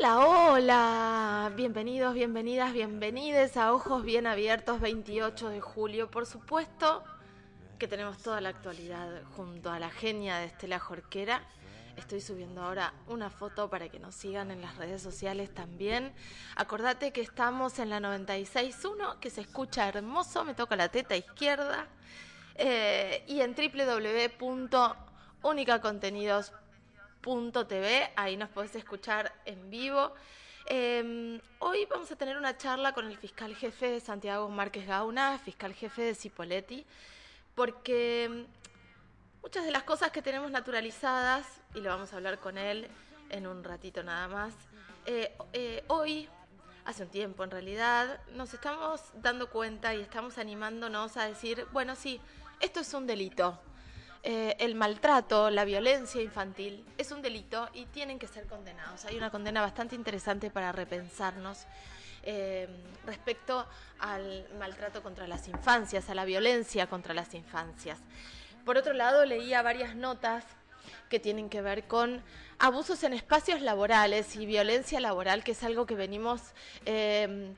Hola, hola, bienvenidos, bienvenidas, bienvenides a Ojos Bien Abiertos 28 de julio. Por supuesto que tenemos toda la actualidad junto a la genia de Estela Jorquera. Estoy subiendo ahora una foto para que nos sigan en las redes sociales también. Acordate que estamos en la 96.1, que se escucha hermoso, me toca la teta izquierda. Eh, y en www.unicacontenidos.tv, ahí nos podés escuchar en vivo. Eh, hoy vamos a tener una charla con el fiscal jefe de Santiago Márquez Gauna, fiscal jefe de Cipoletti, porque muchas de las cosas que tenemos naturalizadas, y lo vamos a hablar con él en un ratito nada más, eh, eh, hoy, hace un tiempo en realidad, nos estamos dando cuenta y estamos animándonos a decir, bueno, sí, esto es un delito. Eh, el maltrato, la violencia infantil es un delito y tienen que ser condenados. Hay una condena bastante interesante para repensarnos eh, respecto al maltrato contra las infancias, a la violencia contra las infancias. Por otro lado, leía varias notas que tienen que ver con abusos en espacios laborales y violencia laboral, que es algo que venimos eh,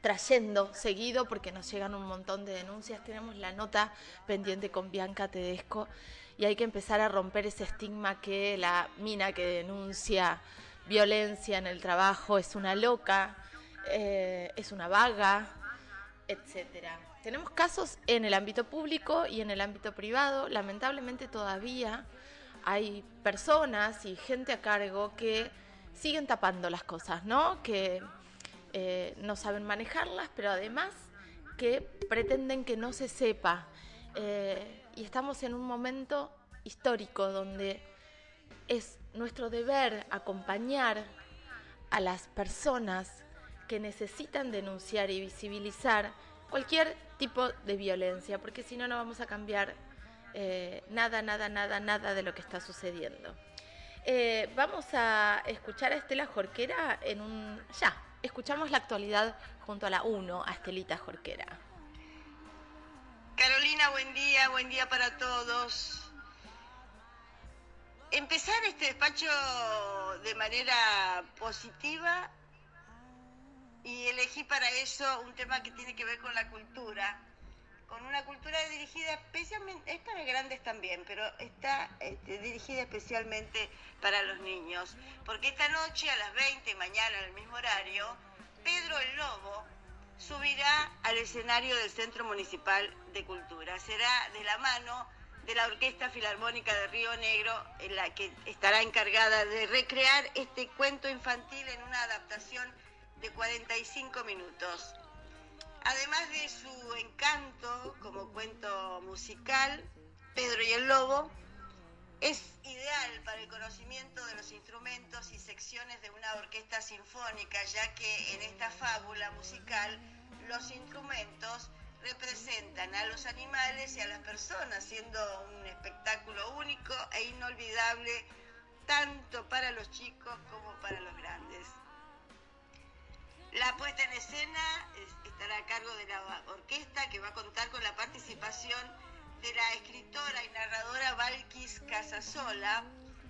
trayendo seguido porque nos llegan un montón de denuncias. Tenemos la nota pendiente con Bianca Tedesco y hay que empezar a romper ese estigma que la mina que denuncia violencia en el trabajo es una loca, eh, es una vaga, etcétera. Tenemos casos en el ámbito público y en el ámbito privado. Lamentablemente todavía hay personas y gente a cargo que siguen tapando las cosas, ¿no? Que eh, no saben manejarlas, pero además que pretenden que no se sepa. Eh, y estamos en un momento histórico donde es nuestro deber acompañar a las personas que necesitan denunciar y visibilizar cualquier tipo de violencia, porque si no, no vamos a cambiar eh, nada, nada, nada, nada de lo que está sucediendo. vamos a escuchar a Estela Jorquera en un... ya, escuchamos la actualidad junto a la 1, a Estelita Jorquera. Carolina, buen día, buen día para todos. Empezar este despacho de manera positiva y elegí para eso un tema que tiene que ver con la cultura, con una cultura dirigida especialmente, es para grandes también, pero está este, dirigida especialmente para los niños, porque esta noche a las 20, mañana en el mismo horario, Pedro el Lobo subirá al escenario del Centro Municipal de Cultura. Será de la mano de la Orquesta Filarmónica de Río Negro, en la que estará encargada de recrear este cuento infantil en una adaptación de 45 minutos. Además de su encanto como cuento musical, Pedro y el Lobo es ideal para el conocimiento de los instrumentos y secciones de una orquesta sinfónica, ya que en esta fábula musical los instrumentos representan a los animales y a las personas, siendo un espectáculo único e inolvidable tanto para los chicos como para los grandes. La puesta en escena estará a de la orquesta que va a contar con la participación de la escritora y narradora Valquis Casasola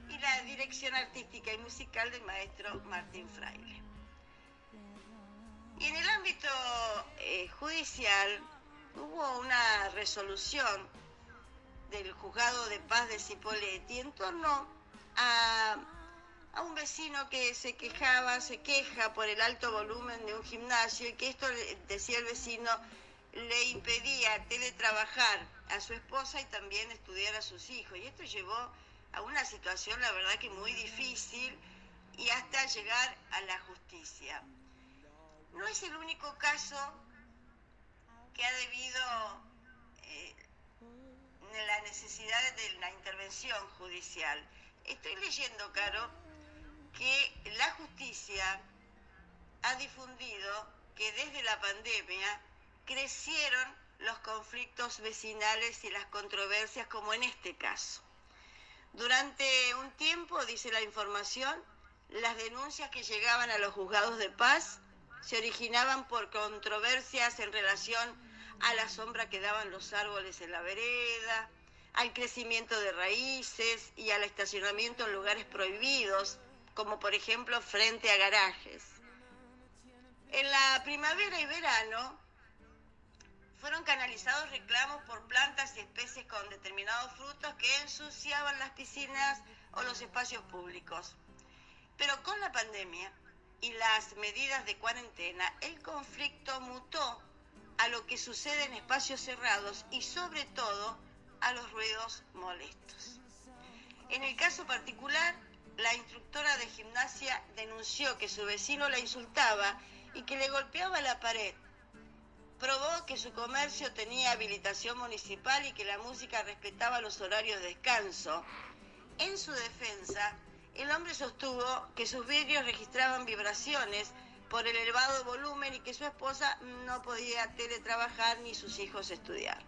y la dirección artística y musical del maestro Martín Fraile. Y en el ámbito eh, judicial hubo una resolución del juzgado de paz de Cipolletti en torno a, a un vecino que se quejaba, se queja por el alto volumen de un gimnasio y que esto, decía el vecino, le impedía teletrabajar a su esposa y también estudiar a sus hijos. Y esto llevó a una situación, la verdad que muy difícil y hasta llegar a la justicia. No es el único caso que ha debido eh, la necesidad de la intervención judicial. Estoy leyendo, Caro, que la justicia ha difundido que desde la pandemia crecieron los conflictos vecinales y las controversias como en este caso. Durante un tiempo, dice la información, las denuncias que llegaban a los juzgados de paz se originaban por controversias en relación a la sombra que daban los árboles en la vereda, al crecimiento de raíces y al estacionamiento en lugares prohibidos, como por ejemplo frente a garajes. En la primavera y verano fueron canalizados reclamos por plantas y especies con determinados frutos que ensuciaban las piscinas o los espacios públicos. Pero con la pandemia y las medidas de cuarentena, el conflicto mutó a lo que sucede en espacios cerrados y sobre todo a los ruidos molestos. En el caso particular, la instructora de gimnasia denunció que su vecino la insultaba y que le golpeaba la pared. Probó que su comercio tenía habilitación municipal y que la música respetaba los horarios de descanso. En su defensa, el hombre sostuvo que sus vidrios registraban vibraciones por el elevado volumen y que su esposa no podía teletrabajar ni sus hijos estudiar.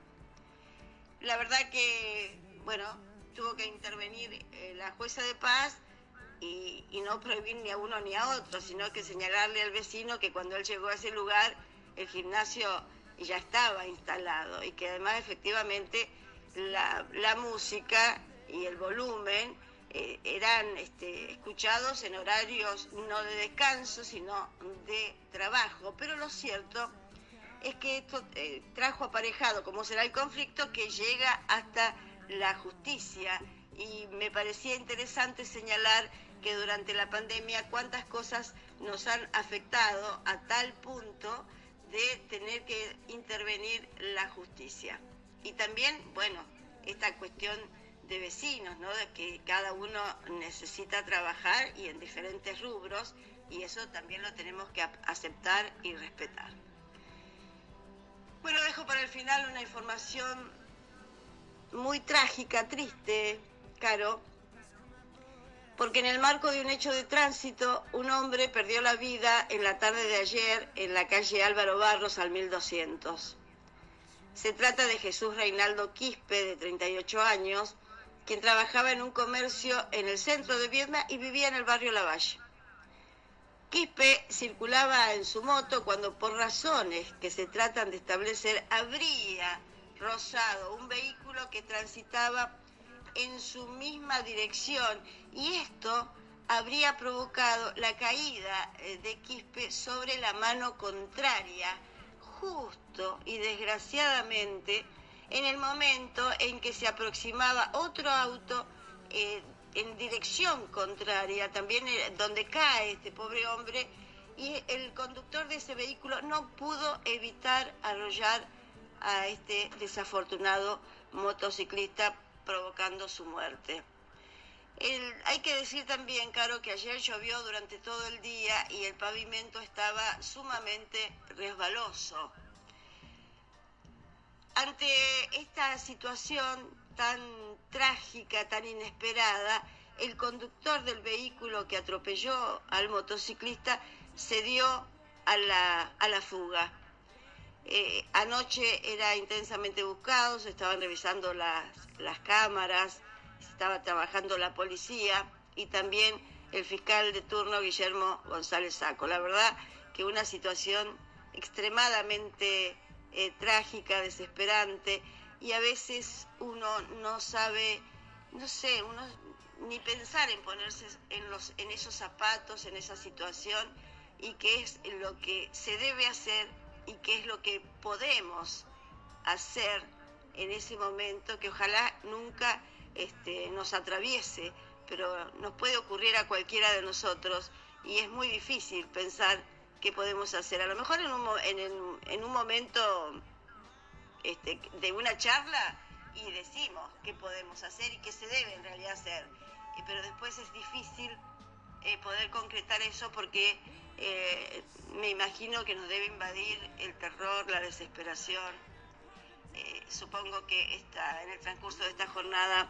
La verdad que, bueno, tuvo que intervenir eh, la jueza de paz y, y, no prohibir ni a uno ni a otro, sino que señalarle al vecino que cuando él llegó a ese lugar el gimnasio ya estaba instalado y que además efectivamente la, música y el volumen eh, eran este, escuchados en horarios no de descanso, sino de trabajo. Pero lo cierto es que esto eh, trajo aparejado, como será el conflicto, que llega hasta la justicia. Y me parecía interesante señalar que durante la pandemia cuántas cosas nos han afectado a tal punto de tener que intervenir la justicia. Y también, bueno, esta cuestión de vecinos, ¿no? De que cada uno necesita trabajar y en diferentes rubros y eso también lo tenemos que aceptar y respetar. Bueno, dejo para el final una información muy trágica, triste, Caro, porque en el marco de un hecho de tránsito, un hombre perdió la vida en la tarde de ayer en la calle Álvaro Barros al 1200. Se trata de Jesús Reinaldo Quispe, de 38 años, quien trabajaba en un comercio en el centro de Viedma y vivía en el barrio Lavalle. Quispe circulaba en su moto cuando por razones que se tratan de establecer habría rozado un vehículo que transitaba en su misma dirección y esto habría provocado la caída eh, de Quispe sobre la mano contraria, justo y desgraciadamente en el momento en que se aproximaba otro auto eh, en dirección contraria, también eh, donde cae este pobre hombre, y el conductor de ese vehículo no pudo evitar arrollar a este desafortunado motociclista provocando su muerte. hay que decir también, Caro, que ayer llovió durante todo el día y el pavimento estaba sumamente resbaloso. Ante esta situación tan trágica, tan inesperada, el conductor del vehículo que atropelló al motociclista se dio a la, fuga. Eh, anoche era intensamente buscado, se estaban revisando las, las cámaras, estaba trabajando la policía y también el fiscal de turno Guillermo González Saco. La verdad que una situación extremadamente eh, trágica, desesperante, y a veces uno no sabe, no sé, uno ni pensar en ponerse en, los, en esos zapatos, en esa situación, y qué es lo que se debe hacer y qué es lo que podemos hacer en ese momento, que ojalá nunca este, nos atraviese, pero nos puede ocurrir a cualquiera de nosotros y es muy difícil pensar qué podemos hacer. A lo mejor en un, en, un momento este, de una charla y decimos qué podemos hacer y qué se debe en realidad hacer, eh, pero después es difícil eh, poder concretar eso porque eh, me imagino que nos debe invadir el terror, la desesperación. supongo que esta, en el transcurso de esta jornada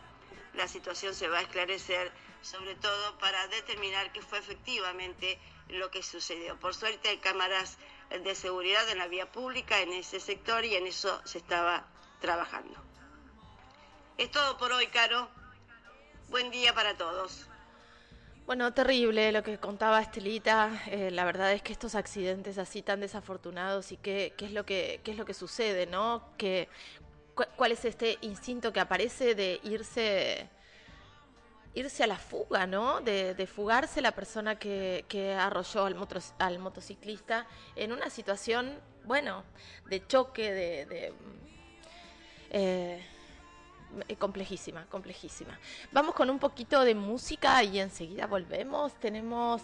la situación se va a esclarecer, sobre todo para determinar qué fue efectivamente lo que sucedió. Por suerte hay cámaras de seguridad en la vía pública en ese sector y en eso se estaba trabajando. Es todo por hoy, Caro. Buen día para todos. Bueno, terrible lo que contaba Estelita. Eh, la verdad es que estos accidentes así tan desafortunados y qué, es lo que es lo que sucede, ¿no? Que cuál es este instinto que aparece de irse irse a la fuga, ¿no? De, fugarse la persona que, arrolló al, al, motociclista en una situación, bueno, de choque, de... Eh, complejísima, complejísima. Vamos con un poquito de música y enseguida volvemos. Tenemos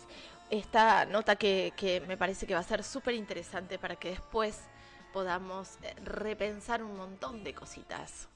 esta nota que, que me parece que va a ser súper interesante para que después podamos eh, repensar un montón de cositas.